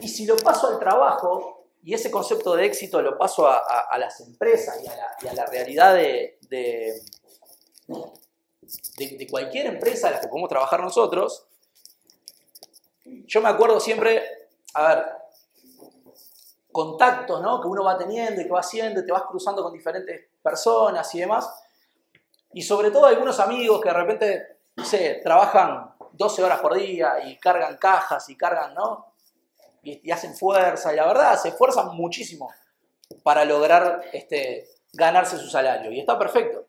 Y si lo paso al trabajo, y ese concepto de éxito lo paso a, las empresas y a la, realidad de, de, cualquier empresa a la que podemos trabajar nosotros, yo me acuerdo siempre, a ver, contactos ¿no? que uno va teniendo y que va haciendo, te vas cruzando con diferentes personas y demás. Y sobre todo algunos amigos que de repente, no sé, trabajan 12 horas por día y cargan cajas y cargan, ¿no? Y, hacen fuerza, y la verdad, se esfuerzan muchísimo para lograr este, ganarse su salario. Y está perfecto,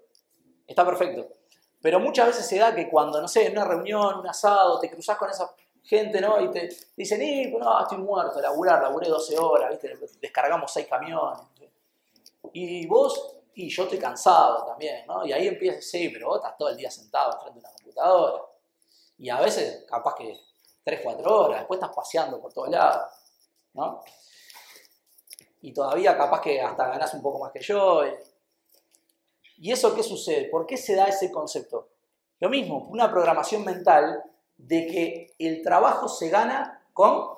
está perfecto. Pero muchas veces se da que cuando, no sé, en una reunión, un asado, te cruzas con esa gente, ¿no? Y te dicen, y, pues no, estoy muerto, laburar, laburé 12 horas, ¿viste? Descargamos 6 camiones. Y vos, y yo estoy cansado también, ¿no? Y ahí empieza, sí, pero vos estás todo el día sentado frente a una computadora. Y a veces, capaz que 3, 4 horas, después estás paseando por todos lados, ¿no? Y todavía capaz que hasta ganás un poco más que yo. ¿Y eso qué sucede? ¿Por qué se da ese concepto? Lo mismo, una programación mental de que el trabajo se gana con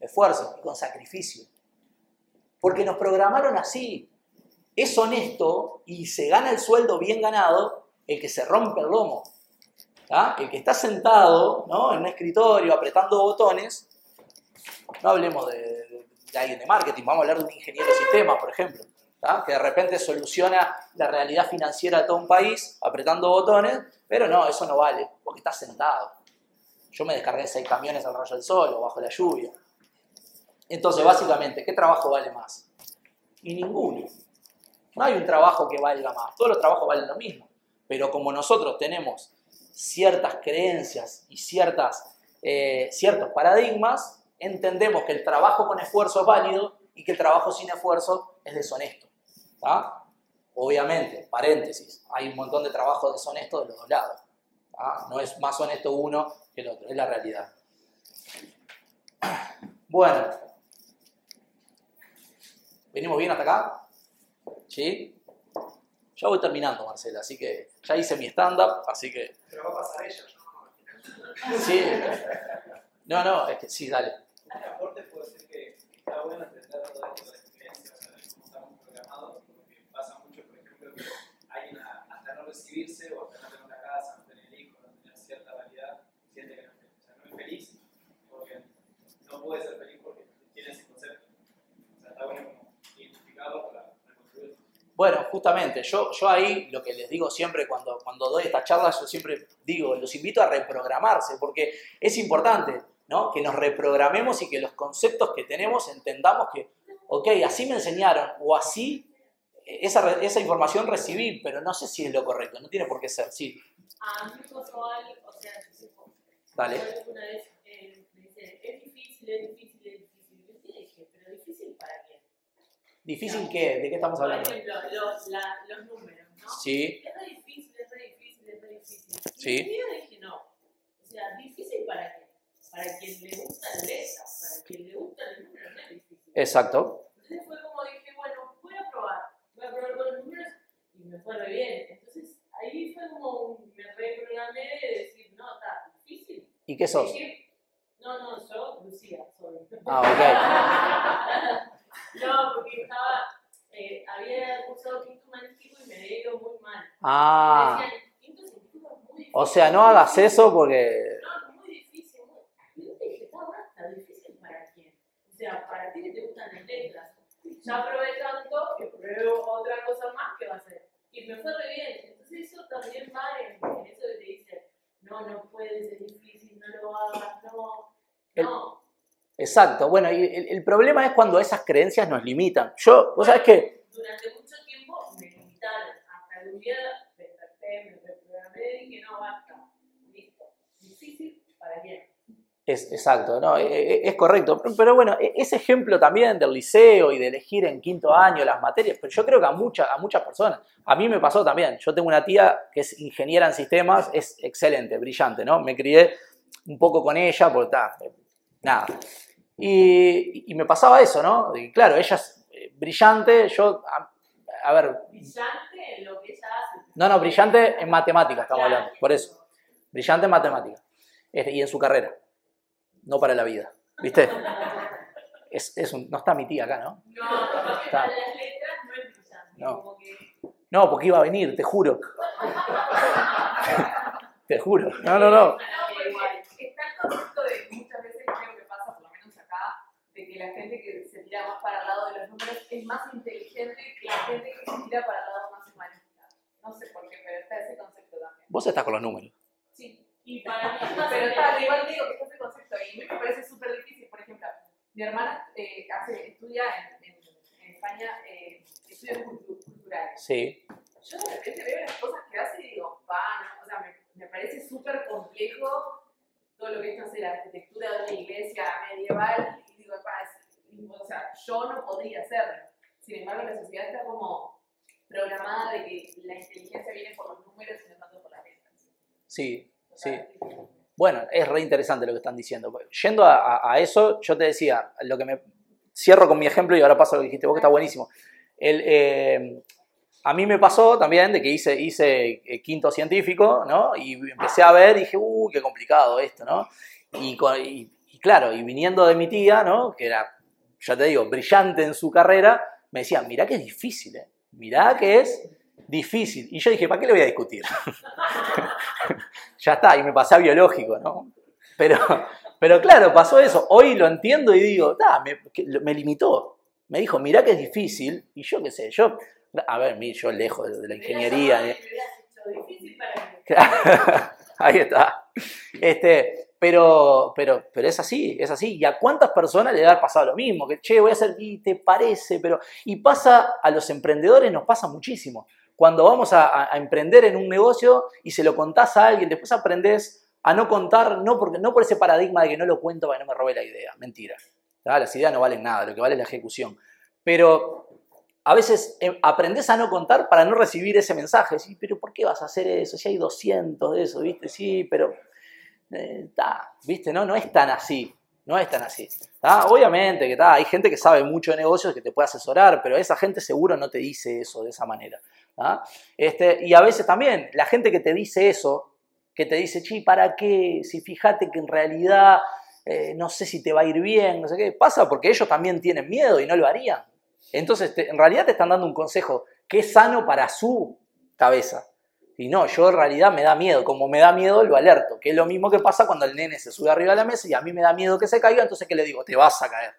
esfuerzo y con sacrificio. Porque nos programaron así. Es honesto y se gana el sueldo bien ganado el que se rompe el lomo. El que está sentado en un escritorio apretando botones. No hablemos de, alguien de marketing, vamos a hablar de un ingeniero de sistemas, por ejemplo que de repente soluciona la realidad financiera de todo un país apretando botones, pero no, eso no vale, porque está sentado. Yo me descargué seis camiones al rayo del sol o bajo la lluvia. Entonces, básicamente, ¿qué trabajo vale más? Y ninguno. No hay un trabajo que valga más, todos los trabajos valen lo mismo. Pero como nosotros tenemos ciertas creencias y ciertas, eh, ciertos paradigmas, entendemos que el trabajo con esfuerzo es válido y que el trabajo sin esfuerzo es deshonesto. Obviamente, paréntesis, hay un montón de trabajo deshonesto de los dos lados. No es más honesto uno que el otro, es la realidad. Bueno, ¿venimos bien hasta acá? ¿Sí? Ya voy terminando, Marcela, así que ya hice mi stand-up, así que... Pero va a pasar ella, ¿no? Sí. No, no, es que sí, dale. Un aporte puede ser que está bueno entender todo esto recibirse o hasta no tener una casa, no tener hijos, no tener cierta validad, siente que no, o sea, no es feliz porque no puede ser feliz porque tiene ese concepto. O sea, está bueno como identificarlo para, construir. Bueno, justamente, yo, yo ahí lo que les digo siempre cuando, cuando doy estas charlas, yo siempre digo, los invito a reprogramarse, porque es importante ¿no? que nos reprogramemos y que los conceptos que tenemos entendamos que, ok, así me enseñaron o así esa, esa información recibí, pero no sé si es lo correcto, no tiene por qué ser, sí. A mí me pasó algo, o sea, Dale. Una vez eh, me dice, es difícil, es difícil. Yo sí dije, pero difícil para quién. ¿Difícil qué? ¿De qué estamos hablando? Por ejemplo, los, la, los números, ¿no? Sí. Es re difícil, es re difícil, es re difícil. Y sí. yo dije, no. O sea, difícil para quién. Para quien le gusta la letra, para quien le gusta el número, no es difícil. Exacto. Entonces fue como dije, bueno, voy a probar voy a probar con los números y me fue re bien. Entonces ahí fue como un, me reprogramé de decir, no, está difícil. ¿Y qué sos? no, no, yo, Lucía, soy. Ah, ok. no, porque estaba, eh, había cursado quinto humanístico y me había ido muy mal. Ah. Me decían, quinto científico es muy difícil. O sea, no hagas eso porque... No, es muy difícil. Muy... Yo te dije, está está difícil para quién. O sea, para ti que te gustan las letras ya probé tanto que pruebo otra cosa más que va a ser. Y me fue re bien. Entonces eso también va en, eso que te dice, no, no puedes, es difícil, no lo hagas, no. no. Exacto. Bueno, y el, problema es cuando esas creencias nos limitan. Yo, vos sabés que... Durante mucho tiempo me limitaron. Hasta el día desperté, me reprogramé y dije, no, basta. Listo. Difícil, ¿para? Es, exacto, no, e, e, es, correcto. Pero bueno, e, ese ejemplo también del liceo y de elegir en quinto año las materias, pero yo creo que a, mucha, a muchas personas, a mí me pasó también. Yo tengo una tía que es ingeniera en sistemas, es excelente, brillante, ¿no? Me crié un poco con ella, porque está, nada. Y, me pasaba eso, ¿no? Y claro, ella es eh, brillante, yo, a, ver... Brillante en lo que ella hace. No, no, brillante en matemáticas estamos hablando, por eso. Brillante en matemáticas. Este, y en su carrera no para la vida. ¿Viste? Es, es un- no está mi tía acá, ¿no? No, porque para las letras no es brillante. No. Como que No, porque iba a venir, te juro. te juro. No, no, no. No, porque está el concepto de muchas veces creo que pasa, por lo menos acá, de que la gente que se tira más para el lado de los números es más inteligente que la gente que se tira para el lado más humanista. No sé por qué, pero está ese concepto también. Vos estás con los números. Sí, Y para mí pero está, igual digo que está ese concepto y a mí me parece súper difícil. Por ejemplo, mi hermana eh, hace, estudia en, en- en España eh, estudios cultu- culturales. Sí. Yo de repente veo las cosas que hace y digo, pa, no, o sea, me, me parece súper complejo todo lo que es, no sé, la arquitectura de una iglesia medieval y digo, pa, es- o sea, yo no podría hacerlo. Sin embargo, la sociedad está como programada de que la inteligencia viene por los números y no tanto por las letras. Sí, O sí. Bueno, es re interesante lo que están diciendo. Yendo a, a- a eso, yo te decía, lo que me cierro con mi ejemplo y ahora paso a lo que dijiste vos, que está buenísimo. El, eh, a mí me pasó también de que hice, hice eh, quinto científico, ¿no? Y empecé a ver y dije, uy, qué complicado esto, ¿no? Y, con- y- y claro, y viniendo de mi tía, ¿no? Que era, ya te digo, brillante en su carrera, me decía, mirá que es difícil, ¿eh? Mirá que es difícil. Y yo dije, ¿para qué le voy a discutir? ya está, y me pasé a biológico, ¿no? Pero, pero claro, pasó eso. Hoy lo entiendo y digo, "Ta, me, me limitó. Me dijo, mirá que es difícil. Y yo qué sé, yo, a ver, yo lejos de, la ingeniería. ¿eh? hubieras hecho difícil para mí. Ahí está. Este, pero, pero, pero es así, es así. ¿Y a cuántas personas le haber pasado lo mismo? Que, che, voy a hacer, y te parece, pero... Y pasa, a los emprendedores nos pasa muchísimo. Cuando vamos a, emprender en un negocio y se lo contás a alguien, después aprendés a no contar, no, porque, no por ese paradigma de que no lo cuento para que no me robe la idea. Mentira. ¿tá? Las ideas no valen nada, lo que vale es la ejecución. Pero a veces eh, aprendés a no contar para no recibir ese mensaje. Sí, pero ¿por qué vas a hacer eso? Si hay 200 de eso, ¿viste? Sí, pero... ¿Viste? No, no es tan así. No es tan así. ¿tá? Obviamente que hay gente que sabe mucho de negocios que te puede asesorar, pero esa gente seguro no te dice eso de esa manera. ¿tá? Este, y a veces también la gente que te dice eso, que te dice, chi, ¿para qué? Si fíjate que en realidad eh, no sé si te va a ir bien, no sé qué, pasa porque ellos también tienen miedo y no lo harían. Entonces, en realidad te están dando un consejo que es sano para su cabeza. Y no, yo en realidad me da miedo. Como me da miedo, lo alerto. Que es lo mismo que pasa cuando el nene se sube arriba de la mesa y a mí me da miedo que se caiga, entonces ¿qué le digo? Te vas a caer.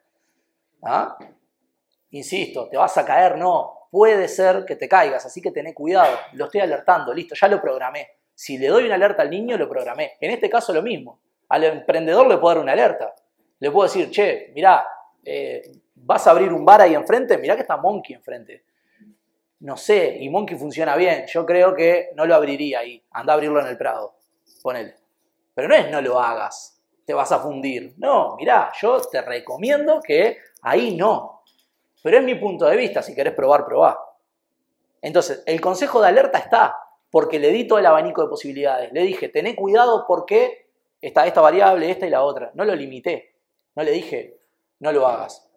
¿Ah? Insisto, te vas a caer, no. Puede ser que te caigas, así que tené cuidado. Lo estoy alertando, listo, ya lo programé. Si le doy una alerta al niño, lo programé. En este caso lo mismo. Al emprendedor le puedo dar una alerta. Le puedo decir, che, mirá, eh, vas a abrir un bar ahí enfrente, mirá que está Monkey enfrente. No sé, y Monkey funciona bien. Yo creo que no lo abriría ahí. Anda a abrirlo en el Prado. Ponele. Pero no es no lo hagas, te vas a fundir. No, mirá, yo te recomiendo que ahí no. Pero es mi punto de vista, si querés probar, probá. Entonces, el consejo de alerta está, porque le di todo el abanico de posibilidades. Le dije, tené cuidado porque está esta variable, esta y la otra. No lo limité. No le dije, no lo hagas.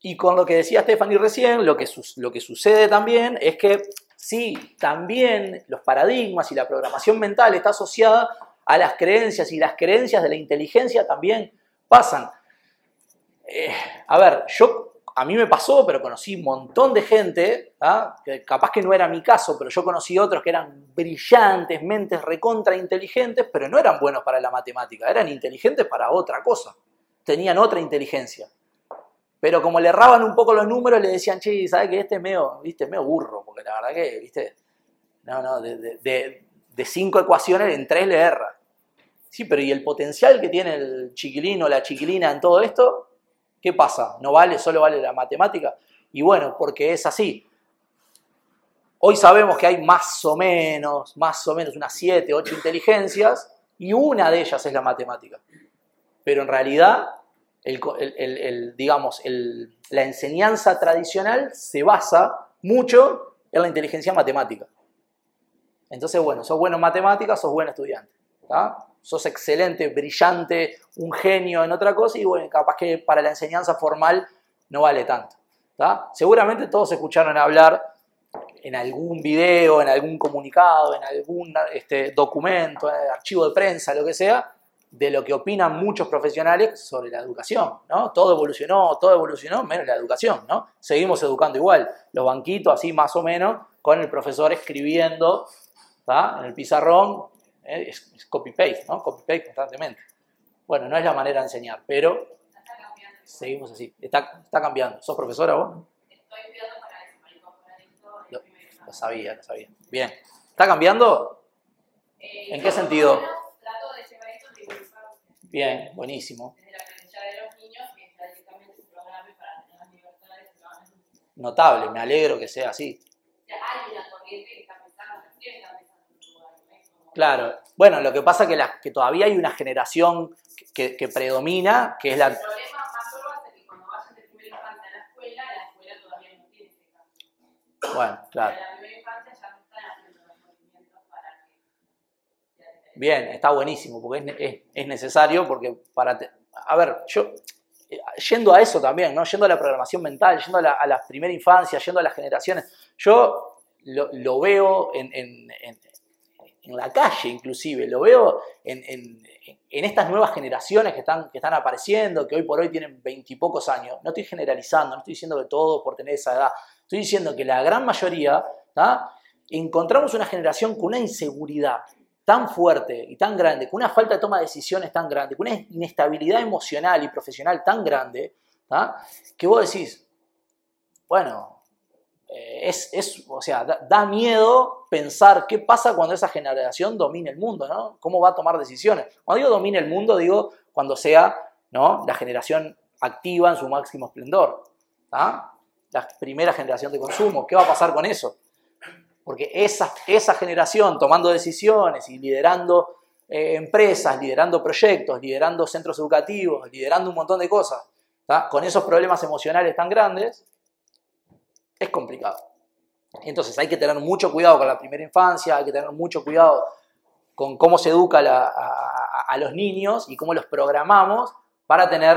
Y con lo que decía Stephanie recién, lo que, sucede también es que sí, también los paradigmas y la programación mental está asociada a las creencias y las creencias de la inteligencia también pasan. Eh, a ver, yo a mí me pasó, pero conocí un montón de gente, ¿ah? capaz que no era mi caso, pero yo conocí otros que eran brillantes, mentes recontra inteligentes, pero no eran buenos para la matemática, eran inteligentes para otra cosa, tenían otra inteligencia. Pero como le erraban un poco los números, le decían, che, ¿sabes que este es medio, viste, medio burro? Porque la verdad que, viste, no, no, de, de- de- cinco ecuaciones en tres le erra. Sí, pero ¿y el potencial que tiene el chiquilín o la chiquilina en todo esto? ¿Qué pasa? ¿No vale? ¿Solo vale la matemática? Y bueno, porque es así. Hoy sabemos que hay más o menos, más o menos unas 7, 8 inteligencias y una de ellas es la matemática. Pero en realidad, el, digamos, la enseñanza tradicional se basa mucho en la inteligencia matemática. Entonces, bueno, sos bueno en matemáticas, sos buen estudiante. Sos excelente, brillante, un genio en otra cosa y bueno, capaz que para la enseñanza formal no vale tanto. Seguramente todos escucharon hablar en algún video, en algún comunicado, en algún este, documento, eh, archivo de prensa, lo que sea, de lo que opinan muchos profesionales sobre la educación, ¿no? Todo evolucionó, todo evolucionó, menos la educación, ¿no? Seguimos educando igual, los banquitos así más o menos, con el profesor escribiendo, ¿tá? En el pizarrón, eh, es, es copy-paste, ¿no? Copy-paste constantemente. Bueno, no es la manera de enseñar, pero seguimos así. Está, está cambiando. ¿Sos profesora vos? Estoy estudiando para en Lo- Lo sabía, lo sabía. Bien. ¿Está cambiando? Eh, ¿En qué sentido? Bien, buenísimo. desde la aprendizaje de los niños, que ya directamente se programe para tener las libertades que van a necesitar. Notable, me alegro que sea así. O sea, hay una corriente que está pensando, recién está pensando en un lugar, ¿no? Es como- Claro. Bueno, lo que pasa es que, la- que todavía hay una generación que, que predomina, que es El la... problema mayor va a ser que cuando vayan de primera infancia a la escuela, la escuela todavía no tiene ese cambio. Bueno, claro. En la primera infancia ya no están haciendo los movimientos para que sea diferente. Bien, está buenísimo, porque es, es- es necesario, porque para... te- a ver, yo... eh, Yendo a eso también, ¿no? Yendo a la programación mental, yendo a la, primera infancia, yendo a las generaciones. Yo lo, veo en, en- en- la calle, inclusive, lo veo en, estas nuevas generaciones que están, que están apareciendo, que hoy por hoy tienen veintipocos años. No estoy generalizando, no estoy diciendo que todos por tener esa edad. Estoy diciendo que la gran mayoría, encontramos una generación con una inseguridad tan fuerte y tan grande, con una falta de toma de decisiones tan grande, con una inestabilidad emocional y profesional tan grande, ¿tá? que vos decís, bueno, eh, es, es, o sea, da, miedo pensar qué pasa cuando esa generación domine el mundo, ¿no? ¿Cómo va a tomar decisiones? Cuando digo domine el mundo, digo cuando sea, ¿no? La generación activa en su máximo esplendor. La primera generación de consumo, ¿qué va a pasar con eso? Porque esa, esa generación tomando decisiones y liderando eh, empresas, liderando proyectos, liderando centros educativos, liderando un montón de cosas, con esos problemas emocionales tan grandes, es complicado. Entonces hay que tener mucho cuidado con la primera infancia, hay que tener mucho cuidado con cómo se educa a, los niños y cómo los programamos para tener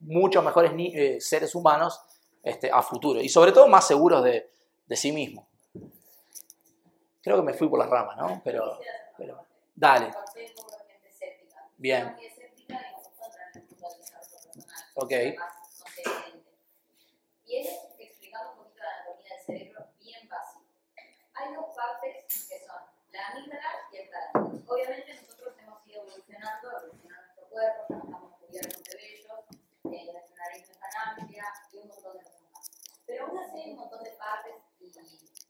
muchos mejores eh, seres humanos este, a futuro y sobre todo más seguros de, de sí mismos. Creo que me fui por las ramas, ¿no? Pero, pero dale. Bien. Ok. Y él explicando un poquito la anatomía del cerebro bien básico. Hay dos partes que son la amígdala y el tálamo. Obviamente nosotros hemos ido evolucionando, evolucionando nuestro cuerpo, estamos cubiertos de vellos, eh, nuestra nariz no es tan amplia y un montón de cosas más. Pero aún así hay un montón de partes y,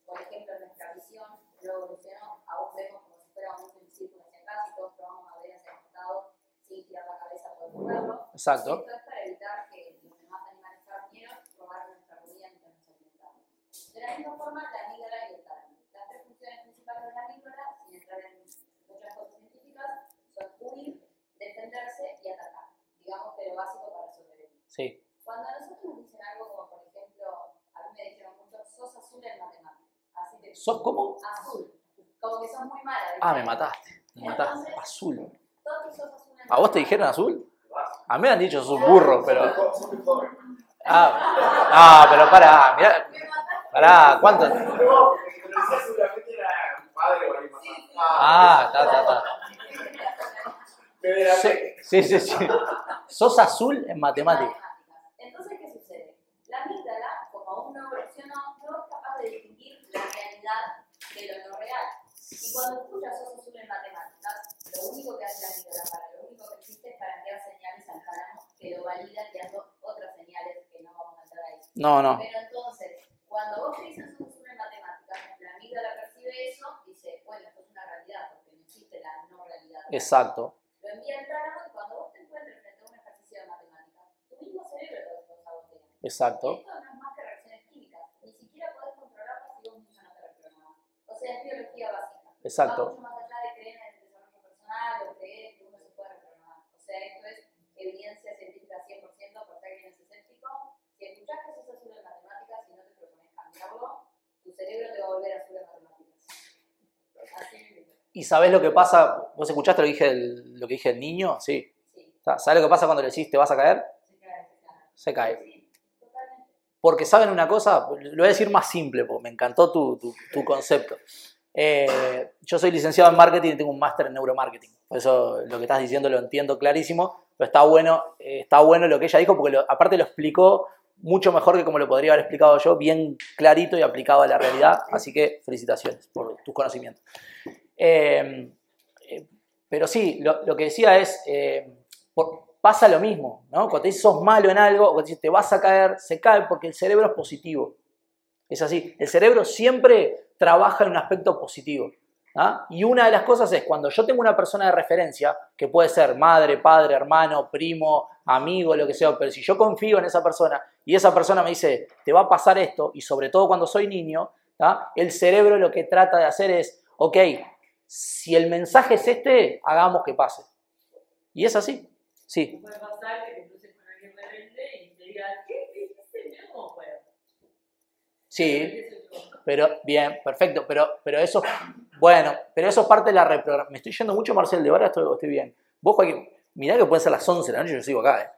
por ejemplo, nuestra visión lo evolucionó, aún vemos como si fuéramos un círculo hacia acá, si todos probamos a ver hacia el costado sin girar la cabeza podemos verlo. exacto. Esto es para evitar que los demás animales carnívoros robaran nuestra comida mientras nos alimentamos. De la misma forma, la amígdala y el tálamo. Las tres funciones principales de la amígdala, sin entrar en muchas cosas científicas, son huir, defenderse y atacar. Digamos que lo básico para sobrevivir. Sí. Cuando a nosotros nos dicen algo como, por ejemplo, a mí me dijeron mucho, sos azul en matemáticas. Así te ¿Sos cómo? Azul. Como que sos muy mala. ¿viste? Ah, me mataste. Me mataste. Azul. Todos que sos azul en ¿A vos te dijeron azul? A mí me han dicho sos un burro, pero. Ah, ah pero pará, mirá. Pará, ¿cuánto? Lo un. Ah, está, está, está. Sí, sí, sí. Sos azul en matemáticas. Entonces, ¿qué sucede? La amígdala, como aún no evolucionó, no es capaz de distinguir la realidad de lo no real. Y cuando escuchas sos azul en matemáticas, lo único que hace la amígdala para lo único que existe es para enviar señales al lo valida enviando otras señales que no vamos a entrar ahí. No, no. Pero entonces, cuando vos te azul en matemáticas, la amígdala percibe eso dice, bueno, esto es una realidad, porque no existe la no realidad. Exacto. Lo envía al tálamo y cuando vos te encuentres frente a un ejercicio de matemáticas, tu mismo cerebro lo, lo sabotea. Exacto. Esto no es más que reacciones químicas, ni siquiera podés controlarlas si vos mismo no te reprogramás. O sea, es biología básica. Exacto. Va mucho más allá de creer en el desarrollo personal o creer que uno se puede reprogramar. O sea, esto es evidencia científica 100% por si alguien es escéptico. Si escuchás que sos azul en matemáticas y no te propones cambiarlo, tu cerebro te va a volver azul en matemáticas. Así. ¿Y sabés lo que pasa? ¿Vos escuchaste lo que dije del, lo que dije del niño? Sí. Sí, ¿Sabés lo que pasa cuando le decís te vas a caer? se cae, se cae. Se cae. Sí. Porque saben una cosa, lo voy a decir más simple, porque me encantó tu, tu- tu concepto. Eh, yo soy licenciado en marketing y tengo un máster en neuromarketing. Por eso lo que estás diciendo lo entiendo clarísimo, pero está bueno, eh, bueno lo que ella dijo, porque aparte lo explicó mucho mejor que como lo podría haber explicado yo, bien clarito y aplicado a la realidad. Así que felicitaciones por tus conocimientos. Eh, eh, pero sí, lo, que decía es, eh, pasa lo mismo, ¿no? Cuando te dices sos malo en algo, o cuando te dices te vas a caer, se cae porque el cerebro es positivo. Es así, el cerebro siempre trabaja en un aspecto positivo. ¿Ah? Y una de las cosas es cuando yo tengo una persona de referencia, que puede ser madre, padre, hermano, primo, amigo, lo que sea, pero si yo confío en esa persona y esa persona me dice, te va a pasar esto, y sobre todo cuando soy niño, ¿ah? el cerebro lo que trata de hacer es, ok, si el mensaje es este, hagamos que pase. Y es así, sí. Puede pasar que te cruces con alguien rebelde y te diga, ¿qué dijiste? No, bueno. Sí, Pero, bien, perfecto, pero, pero eso, bueno, pero eso es parte de la reprogramación. Me estoy yendo mucho, Marcel, de ahora estoy, bien. Vos, Joaquín, mirá que pueden ser las 11 de la noche yo sigo acá, ¿eh?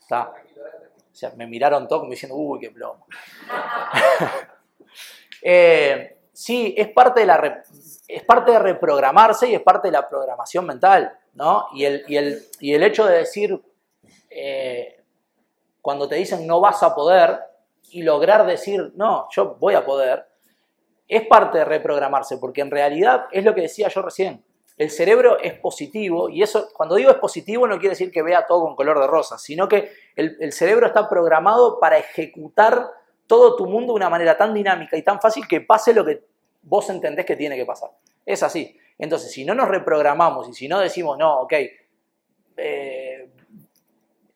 Está. O sea, me miraron todos como diciendo, uy, qué plomo. Eh, sí, es parte, de la es parte de reprogramarse y es parte de la programación mental, ¿no? Y el, y el, y el hecho de decir, eh, cuando te dicen no vas a poder, y lograr decir, no, yo voy a poder, es parte de reprogramarse, porque en realidad es lo que decía yo recién. El cerebro es positivo, y eso, cuando digo es positivo, no quiere decir que vea todo con color de rosa, sino que el, cerebro está programado para ejecutar todo tu mundo de una manera tan dinámica y tan fácil que pase lo que vos entendés que tiene que pasar. Es así. Entonces, si no nos reprogramamos y si no decimos, no, ok, eh,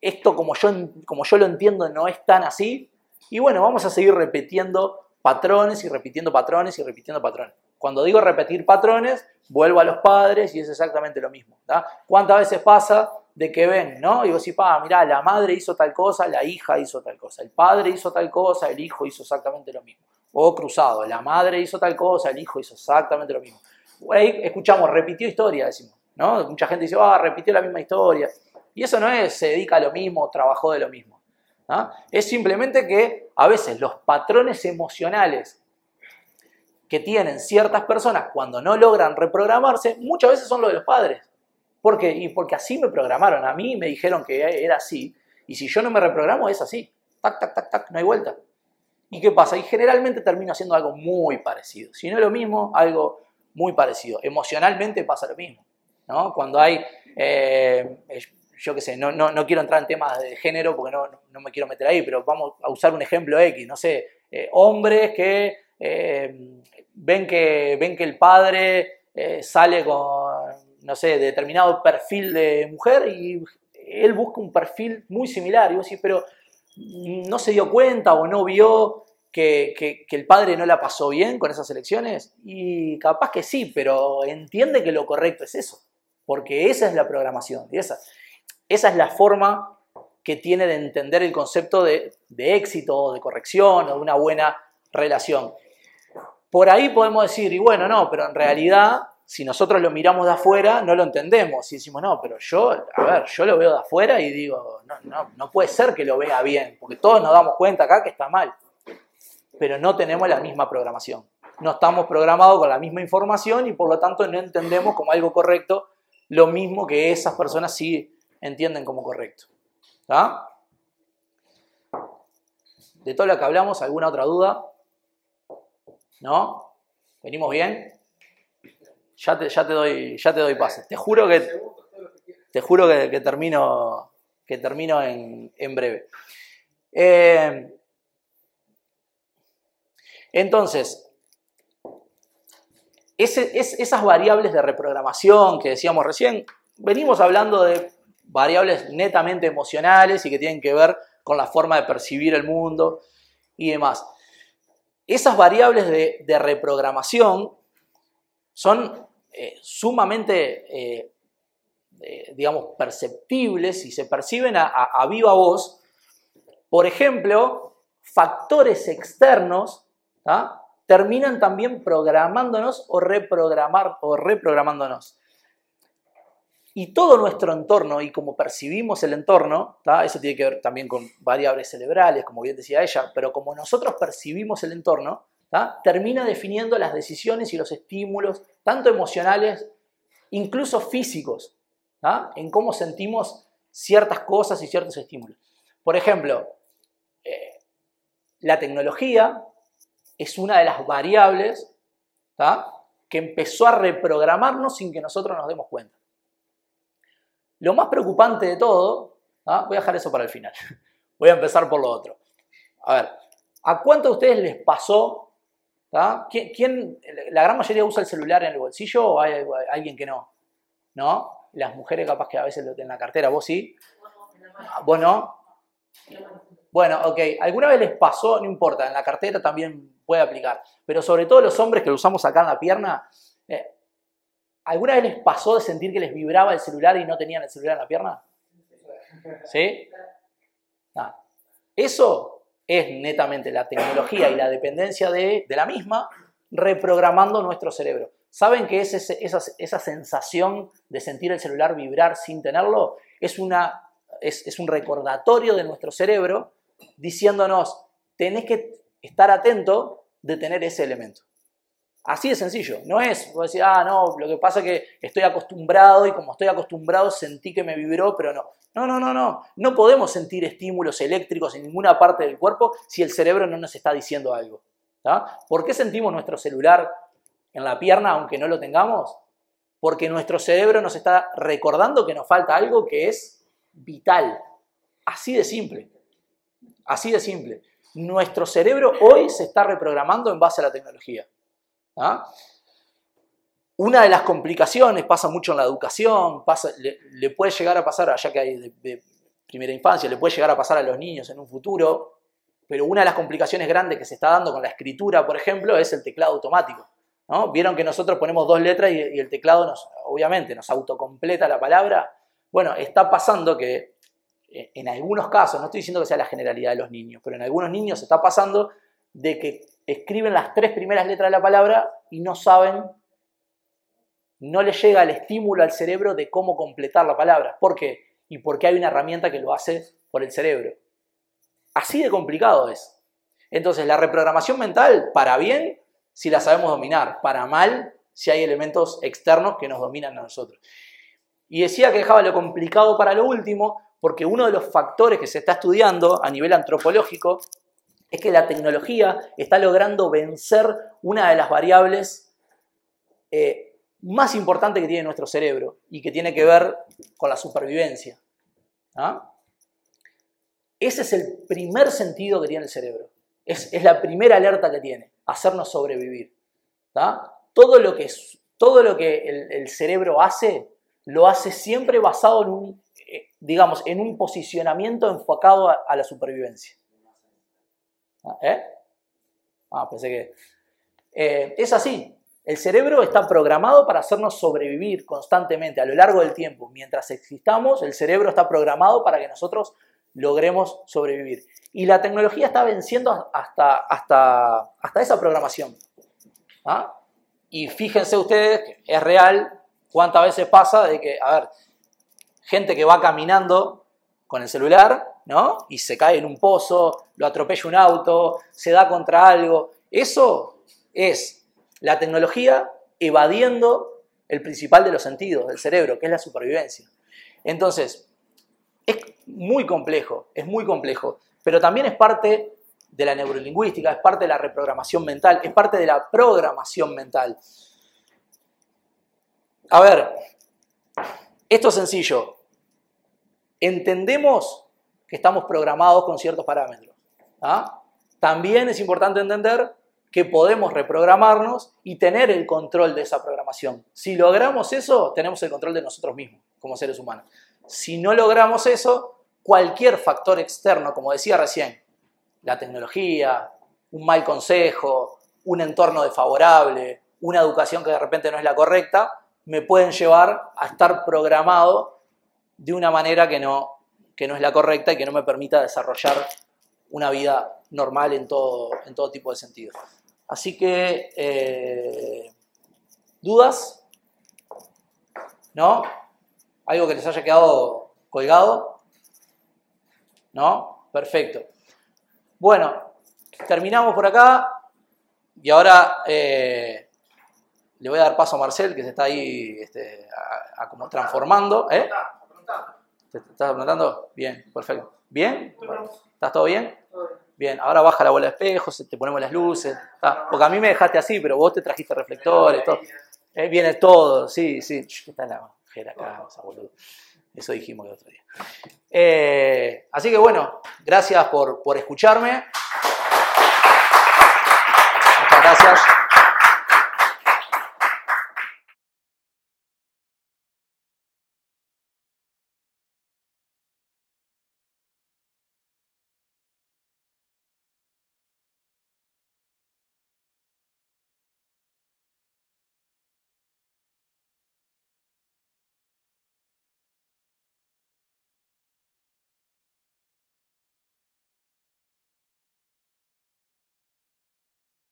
esto como yo, como yo lo entiendo no es tan así, y bueno, vamos a seguir repitiendo patrones y repitiendo patrones y repitiendo patrones. Cuando digo repetir patrones, vuelvo a los padres y es exactamente lo mismo. ¿tá? ¿Cuántas veces pasa de que ven, ¿no? Y vos decís, pa, mirá, la madre hizo tal cosa, la hija hizo tal cosa, el padre hizo tal cosa, el hijo hizo exactamente lo mismo. O cruzado, la madre hizo tal cosa, el hijo hizo exactamente lo mismo. Ahí escuchamos, repitió historia, decimos, ¿no? Mucha gente dice, ah, repitió la misma historia. Y eso no es, se dedica a lo mismo, trabajó de lo mismo. ¿Ah? Es simplemente que a veces los patrones emocionales que tienen ciertas personas cuando no logran reprogramarse, muchas veces son los de los padres. ¿Por qué? Y porque así me programaron, a mí me dijeron que era así, y si yo no me reprogramo es así, tac, tac, tac, tac, no hay vuelta. ¿Y qué pasa? Y generalmente termino haciendo algo muy parecido. Si no es lo mismo, algo muy parecido. Emocionalmente pasa lo mismo. Cuando hay, eh, yo qué sé, no, no, no, quiero entrar en temas de género porque no, no, me quiero meter ahí, pero vamos a usar un ejemplo X, no sé, eh, hombres que eh, ven, que ven que el padre eh, sale con, no sé, determinado perfil de mujer y él busca un perfil muy similar. Y vos decís, pero no se dio cuenta o no vio que, que, que, el padre no la pasó bien con esas elecciones? Y capaz que sí, pero entiende que lo correcto es eso, porque esa es la programación, y esa, esa es la forma que tiene de entender el concepto de, de éxito, de corrección o de una buena relación. Por ahí podemos decir, y bueno, no, pero en realidad, si nosotros lo miramos de afuera, no lo entendemos. Y decimos, no, pero yo, a ver, yo lo veo de afuera y digo, no, no, no puede ser que lo vea bien, porque todos nos damos cuenta acá que está mal. Pero no tenemos la misma programación. No estamos programados con la misma información y por lo tanto no entendemos como algo correcto lo mismo que esas personas sí entienden como correcto. ¿Está? De todo lo que hablamos, ¿alguna otra duda? ¿No? ¿Venimos bien? Ya te, ya te doy, ya te doy pase. Te juro que, te juro que, termino, que termino en, en breve. Eh, entonces, es, esas variables de reprogramación que decíamos recién, venimos hablando de variables netamente emocionales y que tienen que ver con la forma de percibir el mundo y demás. Esas variables de, de reprogramación son eh, sumamente, eh, digamos, perceptibles y se perciben a, viva voz. Por ejemplo, factores externos terminan también programándonos o, reprogramar, o reprogramándonos. Y todo nuestro entorno y como percibimos el entorno, ¿tá? eso tiene que ver también con variables cerebrales, como bien decía ella, pero como nosotros percibimos el entorno, ¿tá? termina definiendo las decisiones y los estímulos, tanto emocionales incluso físicos, ¿ah? en cómo sentimos ciertas cosas y ciertos estímulos. Por ejemplo, eh, la tecnología es una de las variables ¿tá? que empezó a reprogramarnos sin que nosotros nos demos cuenta. Lo más preocupante de todo, ¿tá? voy a dejar eso para el final, voy a empezar por lo otro. A ver, ¿a cuántos de ustedes les pasó? ¿tá? ¿Quién, la gran mayoría usa el celular en el bolsillo o hay, alguien que no? ¿No? Las mujeres capaz que a veces lo tienen en la cartera, vos sí, Ah, vos no. Bueno, ok, alguna vez les pasó, no importa, en la cartera también puede aplicar, pero sobre todo los hombres que lo usamos acá en la pierna, eh, ¿alguna vez les pasó de sentir que les vibraba el celular y no tenían el celular en la pierna? ¿Sí? Eso es netamente la tecnología y la dependencia de, la misma reprogramando nuestro cerebro. ¿Saben qué es esa, sensación de sentir el celular vibrar sin tenerlo? Es, es un recordatorio de nuestro cerebro diciéndonos, tenés que estar atento de tener ese elemento. Así de sencillo, no es, vos decís, ah, no, lo que pasa es que estoy acostumbrado y como estoy acostumbrado sentí que me vibró, pero no. No, no, no, no. No podemos sentir estímulos eléctricos en ninguna parte del cuerpo si el cerebro no nos está diciendo algo. ¿Por qué sentimos nuestro celular en la pierna aunque no lo tengamos? Porque nuestro cerebro nos está recordando que nos falta algo que es vital. Así de simple. Así de simple. Nuestro cerebro hoy se está reprogramando en base a la tecnología. ¿Ah? Una de las complicaciones pasa mucho en la educación, le, puede llegar a pasar, allá que hay de, primera infancia, le puede llegar a pasar a los niños en un futuro, pero una de las complicaciones grandes que se está dando con la escritura, por ejemplo, es el teclado automático. ¿no? Vieron que nosotros ponemos dos letras y, y el teclado nos, obviamente, nos autocompleta la palabra. Bueno, está pasando que eh, en algunos casos, no estoy diciendo que sea la generalidad de los niños, pero en algunos niños está pasando de que escriben las tres primeras letras de la palabra y no saben, no les llega el estímulo al cerebro de cómo completar la palabra. ¿Por qué? Y porque hay una herramienta que lo hace por el cerebro. Así de complicado es. Entonces, la reprogramación mental, para bien, si la sabemos dominar, para mal, si hay elementos externos que nos dominan a nosotros. Y decía que dejaba lo complicado para lo último, porque uno de los factores que se está estudiando a nivel antropológico es que la tecnología está logrando vencer una de las variables eh, más importantes que tiene nuestro cerebro y que tiene que ver con la supervivencia. ¿ah? Ese es el primer sentido que tiene el cerebro. Es, la primera alerta que tiene, hacernos sobrevivir. ¿tá? Todo lo que, todo lo que el, cerebro hace, lo hace siempre basado en un, eh, digamos, en un posicionamiento enfocado a la supervivencia. Ah, ¿Eh? Ah, pensé que... Eh, es así. El cerebro está programado para hacernos sobrevivir constantemente a lo largo del tiempo. Mientras existamos, el cerebro está programado para que nosotros logremos sobrevivir. Y la tecnología está venciendo hasta, hasta, hasta esa programación. ¿Ah? Y fíjense ustedes, es real, cuántas veces pasa de que, a ver, gente que va caminando con el celular, ¿no? Y se cae en un pozo, lo atropella un auto, se da contra algo. Eso es la tecnología evadiendo el principal de los sentidos del cerebro, que es la supervivencia. Entonces, es muy complejo, es muy complejo, pero también es parte de la neurolingüística, es parte de la reprogramación mental, es parte de la programación mental. A ver, esto es sencillo. Entendemos que estamos programados con ciertos parámetros. ¿ah? También es importante entender que podemos reprogramarnos y tener el control de esa programación. Si logramos eso, tenemos el control de nosotros mismos como seres humanos. Si no logramos eso, cualquier factor externo, como decía recién, la tecnología, un mal consejo, un entorno desfavorable, una educación que de repente no es la correcta, me pueden llevar a estar programado de una manera que no, que no es la correcta y que no me permita desarrollar una vida normal en todo, en todo tipo de sentidos. Así que, eh, ¿dudas? ¿No? ¿Algo que les haya quedado colgado? ¿No? Perfecto. Bueno, terminamos por acá y ahora eh, le voy a dar paso a Marcel, que se está ahí este, a como transformando. ¿eh? ¿Te estás preguntando? Bien, perfecto. ¿Bien? ¿Estás todo bien? Bien, ahora baja la bola de espejos, te ponemos las luces. Porque a mí me dejaste así, pero vos te trajiste reflectores, todo. Eh, viene todo, sí, sí. ¿Qué está la mujer acá, boludo? Eso dijimos el otro día. Eh, así que bueno, gracias por, por escucharme. Muchas gracias.